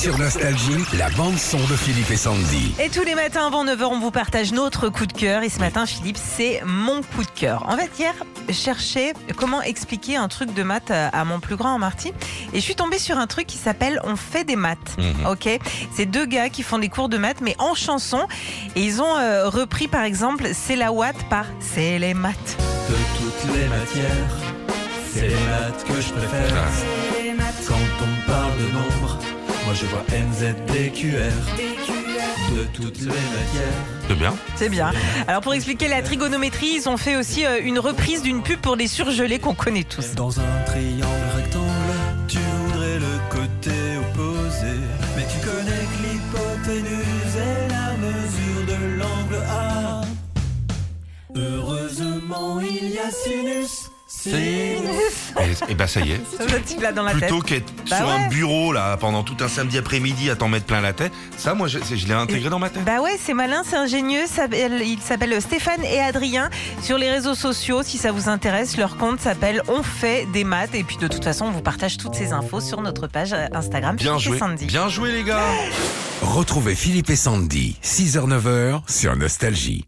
Sur Nostalgie, la bande-son de Philippe et Sandy. Et tous les matins avant 9h, on vous partage notre coup de cœur. Et ce matin, Philippe, c'est mon coup de cœur. En fait, hier, je cherchais comment expliquer un truc de maths à mon plus grand, Marty. Et je suis tombée sur un truc qui s'appelle On fait des maths. Ok? C'est deux gars qui font des cours de maths, mais en chanson. Et ils ont euh, repris, par exemple, C'est la Watt par C'est les maths. de toutes les matières. C'est les maths que je préfère. Quand je vois NZDQR. De toutes les matières. C'est bien. C'est bien. Alors, pour expliquer la trigonométrie, ils ont fait aussi euh, une reprise d'une pub pour des surgelés qu'on connaît tous. Dans un triangle rectangle, Il y a sinus. Sinus. Et, et bah ça y est. Ça là dans la tête. Plutôt qu'être Bah sur ouais. un bureau là pendant tout un samedi après-midi à t'en mettre plein la tête, ça moi je, je l'ai intégré dans ma tête. Bah ouais, c'est malin, c'est ingénieux. Ça s'appelle- Il s'appelle Stéphane et Adrien. Sur les réseaux sociaux, si ça vous intéresse, leur compte s'appelle On fait des maths. Et puis de toute façon, on vous partage toutes ces infos sur notre page euh, Instagram. Bien Philippe et joué. Sandy. Bien joué les gars. Retrouvez Philippe et Sandy, 6h-9h sur Nostalgie.